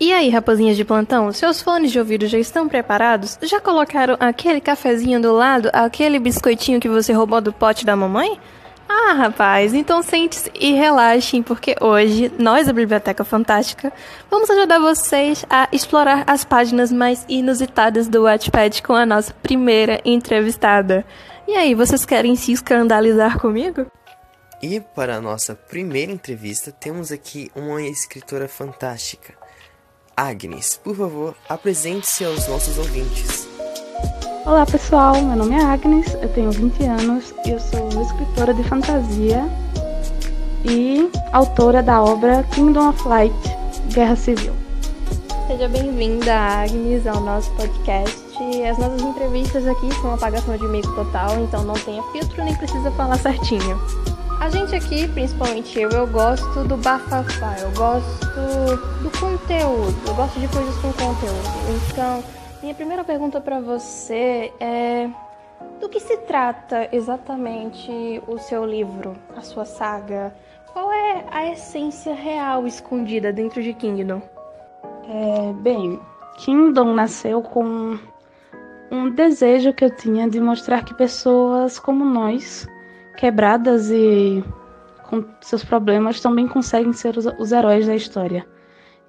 E aí, rapazinhas de plantão, seus fones de ouvido já estão preparados? Já colocaram aquele cafezinho do lado, aquele biscoitinho que você roubou do pote da mamãe? Ah, rapaz, então sente-se e relaxem, porque hoje nós da Biblioteca Fantástica vamos ajudar vocês a explorar as páginas mais inusitadas do Wattpad com a nossa primeira entrevistada. E aí, vocês querem se escandalizar comigo? E para a nossa primeira entrevista, temos aqui uma escritora fantástica. Agnes, por favor, apresente-se aos nossos ouvintes. Olá pessoal, meu nome é Agnes, eu tenho 20 anos e eu sou escritora de fantasia e autora da obra Kingdom of Light Guerra Civil. Seja bem-vinda, Agnes, ao nosso podcast. As nossas entrevistas aqui são apagação de mico total, então não tenha filtro nem precisa falar certinho. A gente aqui, principalmente eu, eu gosto do bafafá, eu gosto do conteúdo, eu gosto de coisas com conteúdo. Então, minha primeira pergunta para você é: do que se trata exatamente o seu livro, a sua saga? Qual é a essência real escondida dentro de Kingdom? É, bem, Kingdom nasceu com um desejo que eu tinha de mostrar que pessoas como nós quebradas e com seus problemas também conseguem ser os, os heróis da história.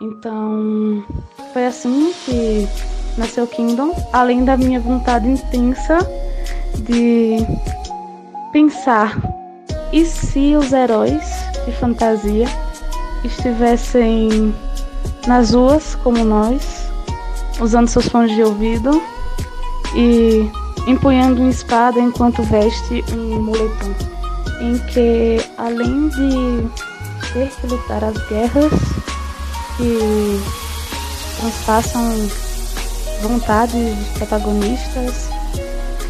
Então, foi assim que nasceu Kingdom, além da minha vontade intensa de pensar e se os heróis de fantasia estivessem nas ruas como nós, usando seus fones de ouvido e empunhando uma espada enquanto veste um moletom, em que além de ter que lutar as guerras que transpassam vontades dos protagonistas,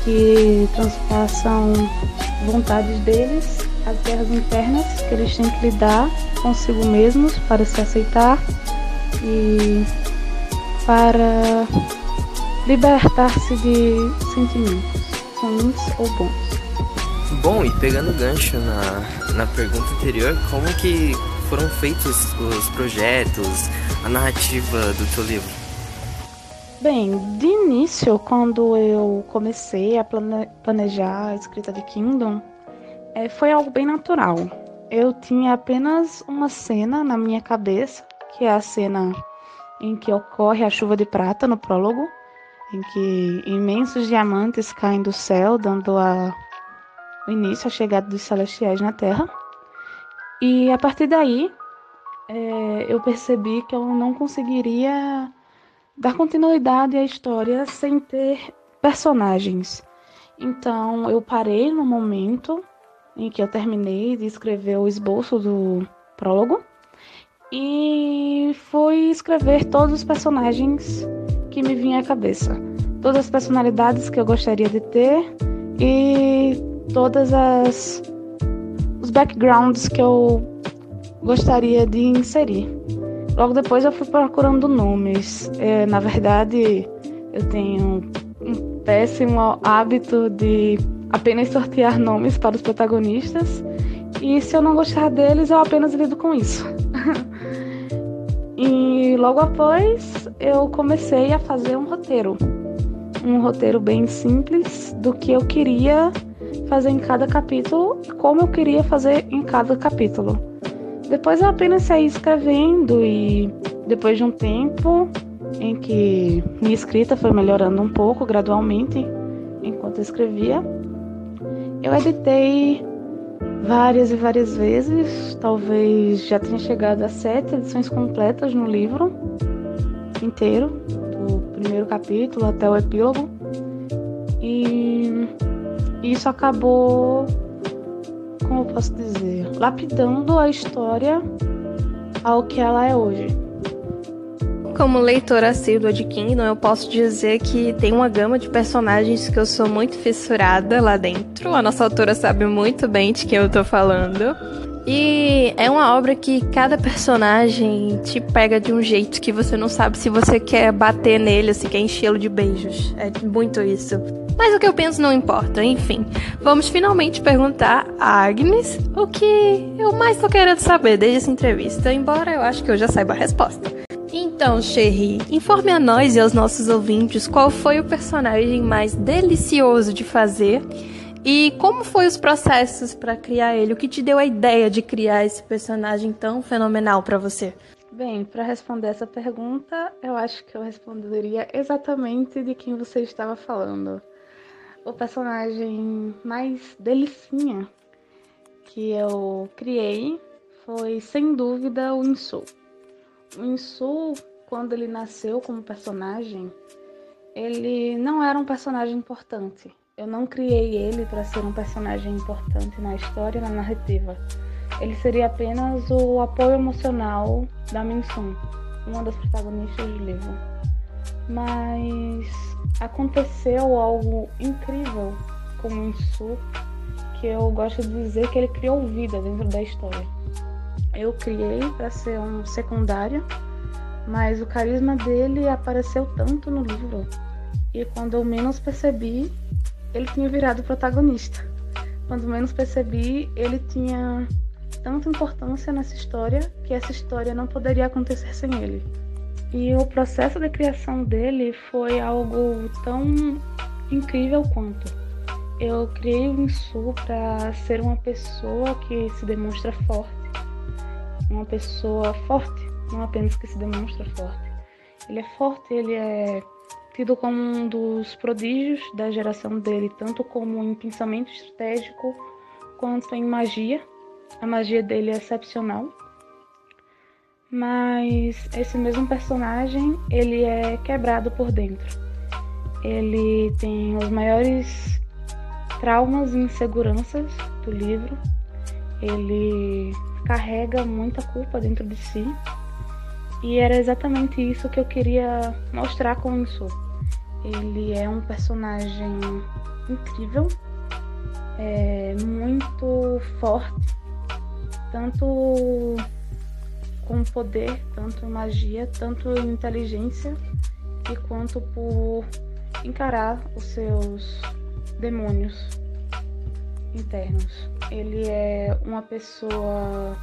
que transpassam vontades deles, as guerras internas que eles têm que lidar consigo mesmos para se aceitar e para libertar-se de sentimentos, ruins ou bons. Bom, e pegando o gancho na, na pergunta anterior, como que foram feitos os projetos, a narrativa do teu livro? Bem, de início, quando eu comecei a plane planejar a escrita de Kingdom, é, foi algo bem natural. Eu tinha apenas uma cena na minha cabeça, que é a cena em que ocorre a chuva de prata no prólogo, em que imensos diamantes caem do céu, dando a, o início à chegada dos celestiais na Terra. E a partir daí, é, eu percebi que eu não conseguiria dar continuidade à história sem ter personagens. Então, eu parei no momento em que eu terminei de escrever o esboço do prólogo e fui escrever todos os personagens que me vinha à cabeça. Todas as personalidades que eu gostaria de ter e todas as os backgrounds que eu gostaria de inserir. Logo depois eu fui procurando nomes. É, na verdade, eu tenho um péssimo hábito de apenas sortear nomes para os protagonistas. E se eu não gostar deles, eu apenas lido com isso. E logo após eu comecei a fazer um roteiro. Um roteiro bem simples do que eu queria fazer em cada capítulo, como eu queria fazer em cada capítulo. Depois eu apenas saí escrevendo e depois de um tempo em que minha escrita foi melhorando um pouco gradualmente enquanto eu escrevia, eu editei várias e várias vezes. Talvez já tenha chegado a sete edições completas no livro inteiro, do primeiro capítulo até o epílogo. E isso acabou, como eu posso dizer, lapidando a história ao que ela é hoje. Como leitora assídua de Kingdom, eu posso dizer que tem uma gama de personagens que eu sou muito fissurada lá dentro. A nossa autora sabe muito bem de quem eu tô falando. E é uma obra que cada personagem te pega de um jeito que você não sabe se você quer bater nele, se quer enchê-lo de beijos. É muito isso. Mas o que eu penso não importa, enfim. Vamos finalmente perguntar a Agnes o que eu mais tô querendo saber desde essa entrevista, embora eu acho que eu já saiba a resposta. Então, Sherry, informe a nós e aos nossos ouvintes qual foi o personagem mais delicioso de fazer e como foi os processos para criar ele? O que te deu a ideia de criar esse personagem tão fenomenal para você? Bem, para responder essa pergunta, eu acho que eu responderia exatamente de quem você estava falando. O personagem mais delicinha que eu criei foi, sem dúvida, o Insu. O Insu, quando ele nasceu como personagem, ele não era um personagem importante. Eu não criei ele para ser um personagem importante na história, na narrativa. Ele seria apenas o apoio emocional da Minsun, uma das protagonistas do livro. Mas aconteceu algo incrível com Minsu, que eu gosto de dizer que ele criou vida dentro da história. Eu criei para ser um secundário, mas o carisma dele apareceu tanto no livro. E quando eu menos percebi, ele tinha virado protagonista. Quando menos percebi, ele tinha tanta importância nessa história que essa história não poderia acontecer sem ele. E o processo de criação dele foi algo tão incrível quanto. Eu criei o Insu para ser uma pessoa que se demonstra forte, uma pessoa forte, não apenas que se demonstra forte. Ele é forte, ele é tido como um dos prodígios da geração dele, tanto como em pensamento estratégico quanto em magia. A magia dele é excepcional. Mas esse mesmo personagem, ele é quebrado por dentro. Ele tem os maiores traumas e inseguranças do livro. Ele carrega muita culpa dentro de si. E era exatamente isso que eu queria mostrar com isso. Ele é um personagem incrível, é muito forte, tanto com poder, tanto magia, tanto inteligência, e quanto por encarar os seus demônios internos. Ele é uma pessoa.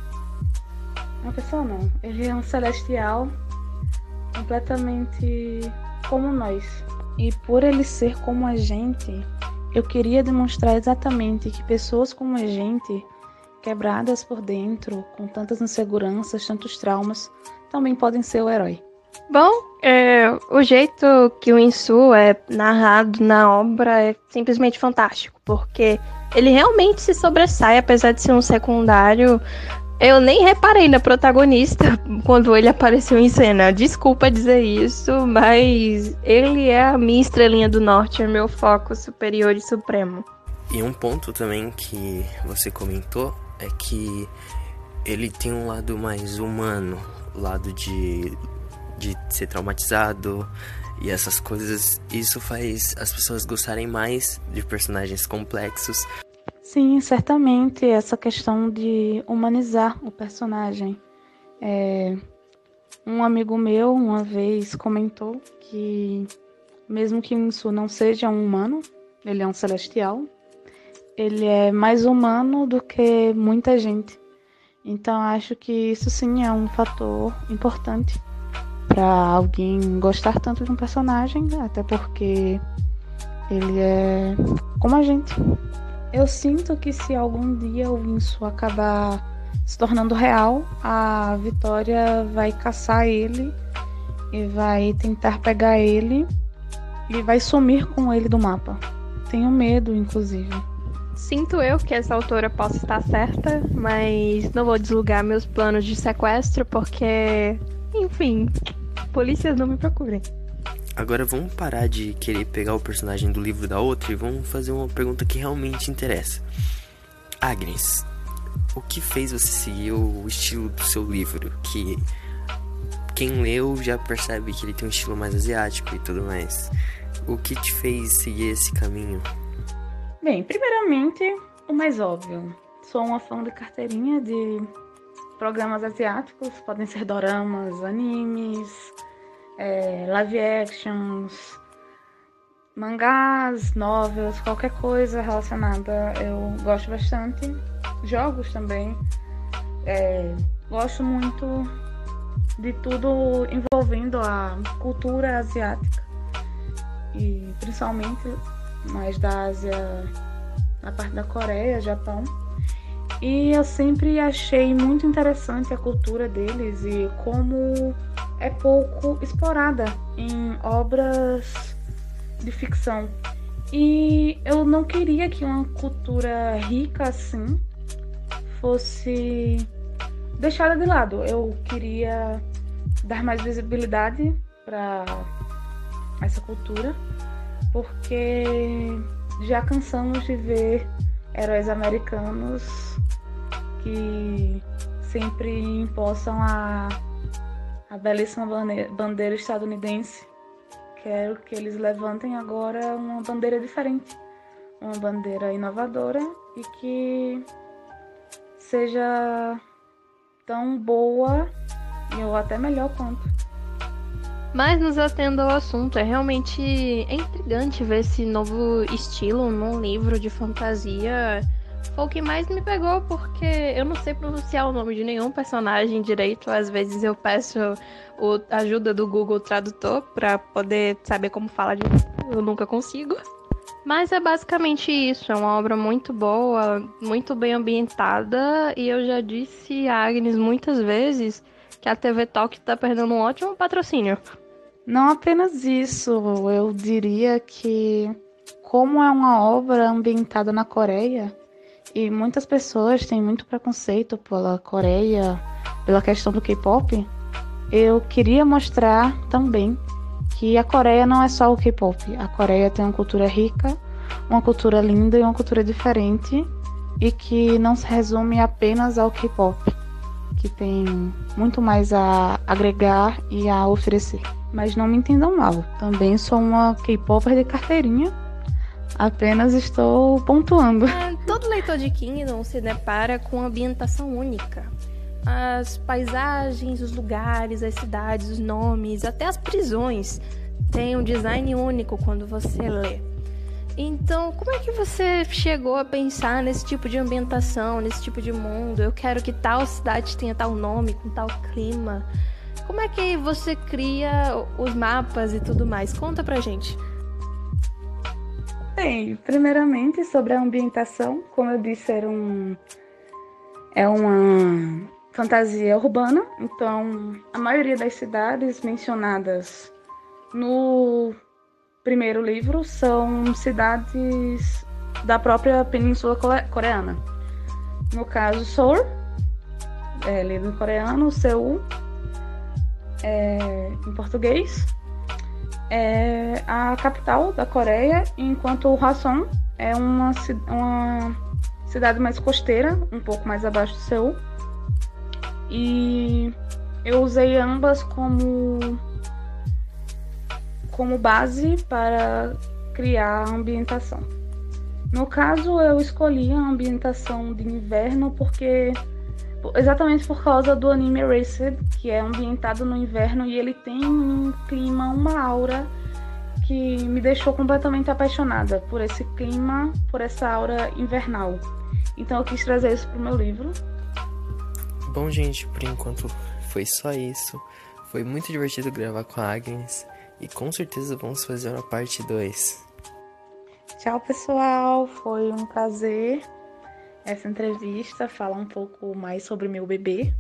Uma pessoa não, ele é um celestial completamente como nós. E por ele ser como a gente, eu queria demonstrar exatamente que pessoas como a gente, quebradas por dentro, com tantas inseguranças, tantos traumas, também podem ser o herói. Bom, é, o jeito que o Insu é narrado na obra é simplesmente fantástico, porque ele realmente se sobressai, apesar de ser um secundário eu nem reparei na protagonista quando ele apareceu em cena. Desculpa dizer isso, mas ele é a minha estrelinha do norte, é meu foco superior e supremo. E um ponto também que você comentou é que ele tem um lado mais humano, lado de, de ser traumatizado e essas coisas. Isso faz as pessoas gostarem mais de personagens complexos. Sim, certamente essa questão de humanizar o personagem. É, um amigo meu uma vez comentou que mesmo que Insu não seja um humano, ele é um celestial, ele é mais humano do que muita gente. Então acho que isso sim é um fator importante para alguém gostar tanto de um personagem, até porque ele é como a gente. Eu sinto que se algum dia o Insu acabar se tornando real, a Vitória vai caçar ele e vai tentar pegar ele e vai sumir com ele do mapa. Tenho medo, inclusive. Sinto eu que essa autora possa estar certa, mas não vou deslugar meus planos de sequestro porque, enfim, polícias não me procurem. Agora vamos parar de querer pegar o personagem do livro da outra e vamos fazer uma pergunta que realmente interessa. Agnes, o que fez você seguir o estilo do seu livro? Que quem leu já percebe que ele tem um estilo mais asiático e tudo mais. O que te fez seguir esse caminho? Bem, primeiramente, o mais óbvio. Sou uma fã de carteirinha de programas asiáticos, podem ser doramas, animes, é, live actions, mangás, novels, qualquer coisa relacionada eu gosto bastante. Jogos também. É, gosto muito de tudo envolvendo a cultura asiática e principalmente mais da Ásia, na parte da Coreia, Japão. E eu sempre achei muito interessante a cultura deles e como é pouco explorada em obras de ficção. E eu não queria que uma cultura rica assim fosse deixada de lado. Eu queria dar mais visibilidade para essa cultura, porque já cansamos de ver heróis americanos que sempre empossam a, a belíssima bandeira estadunidense. Quero que eles levantem agora uma bandeira diferente, uma bandeira inovadora e que seja tão boa ou até melhor quanto. Mas nos atendo ao assunto, é realmente intrigante ver esse novo estilo num livro de fantasia. Foi o que mais me pegou, porque eu não sei pronunciar o nome de nenhum personagem direito. Às vezes eu peço a ajuda do Google Tradutor para poder saber como falar de eu nunca consigo. Mas é basicamente isso, é uma obra muito boa, muito bem ambientada, e eu já disse a Agnes muitas vezes que a TV Talk está perdendo um ótimo patrocínio. Não apenas isso, eu diria que como é uma obra ambientada na Coreia, e muitas pessoas têm muito preconceito pela Coreia, pela questão do K-pop, eu queria mostrar também que a Coreia não é só o K-pop. A Coreia tem uma cultura rica, uma cultura linda e uma cultura diferente e que não se resume apenas ao K-pop, que tem muito mais a agregar e a oferecer. Mas não me entendam mal, também sou uma K-popper de carteirinha. Apenas estou pontuando. Todo leitor de Kingdom se depara com uma ambientação única as paisagens, os lugares, as cidades, os nomes, até as prisões têm um design único quando você lê. Então, como é que você chegou a pensar nesse tipo de ambientação, nesse tipo de mundo? Eu quero que tal cidade tenha tal nome, com tal clima. Como é que você cria os mapas e tudo mais? Conta pra gente. Bem, primeiramente sobre a ambientação, como eu disse, era um é uma fantasia urbana, então a maioria das cidades mencionadas no primeiro livro são cidades da própria Península Coreana. No caso, Seoul, é, lido em coreano, Seul, é, em português, é a capital da Coreia, enquanto Hwasun é uma, uma cidade mais costeira, um pouco mais abaixo de Seul. E eu usei ambas como como base para criar a ambientação. No caso, eu escolhi a ambientação de inverno porque exatamente por causa do anime Erased, que é ambientado no inverno e ele tem um clima, uma aura que me deixou completamente apaixonada por esse clima, por essa aura invernal. Então eu quis trazer isso para o meu livro Bom, gente, por enquanto foi só isso. Foi muito divertido gravar com a Agnes e com certeza vamos fazer uma parte 2. Tchau, pessoal. Foi um prazer essa entrevista, falar um pouco mais sobre meu bebê,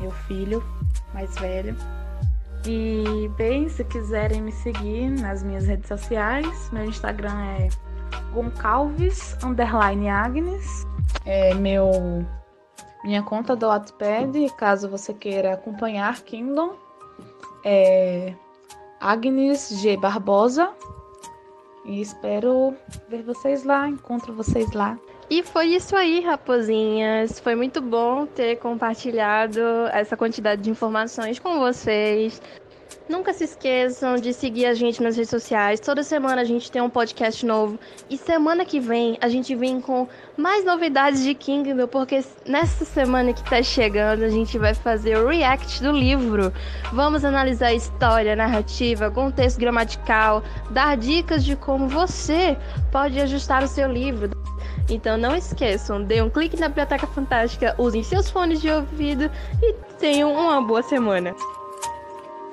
meu filho mais velho. E bem, se quiserem me seguir nas minhas redes sociais, meu Instagram é goncalves underline Agnes. É meu minha conta do Wattpad, caso você queira acompanhar Kingdom, é Agnes G Barbosa. E espero ver vocês lá, encontro vocês lá. E foi isso aí, raposinhas. Foi muito bom ter compartilhado essa quantidade de informações com vocês. Nunca se esqueçam de seguir a gente nas redes sociais. Toda semana a gente tem um podcast novo. E semana que vem a gente vem com mais novidades de Kingdom, porque nessa semana que tá chegando a gente vai fazer o react do livro. Vamos analisar a história, narrativa, contexto gramatical, dar dicas de como você pode ajustar o seu livro. Então não esqueçam, dê um clique na Biblioteca Fantástica, usem seus fones de ouvido e tenham uma boa semana.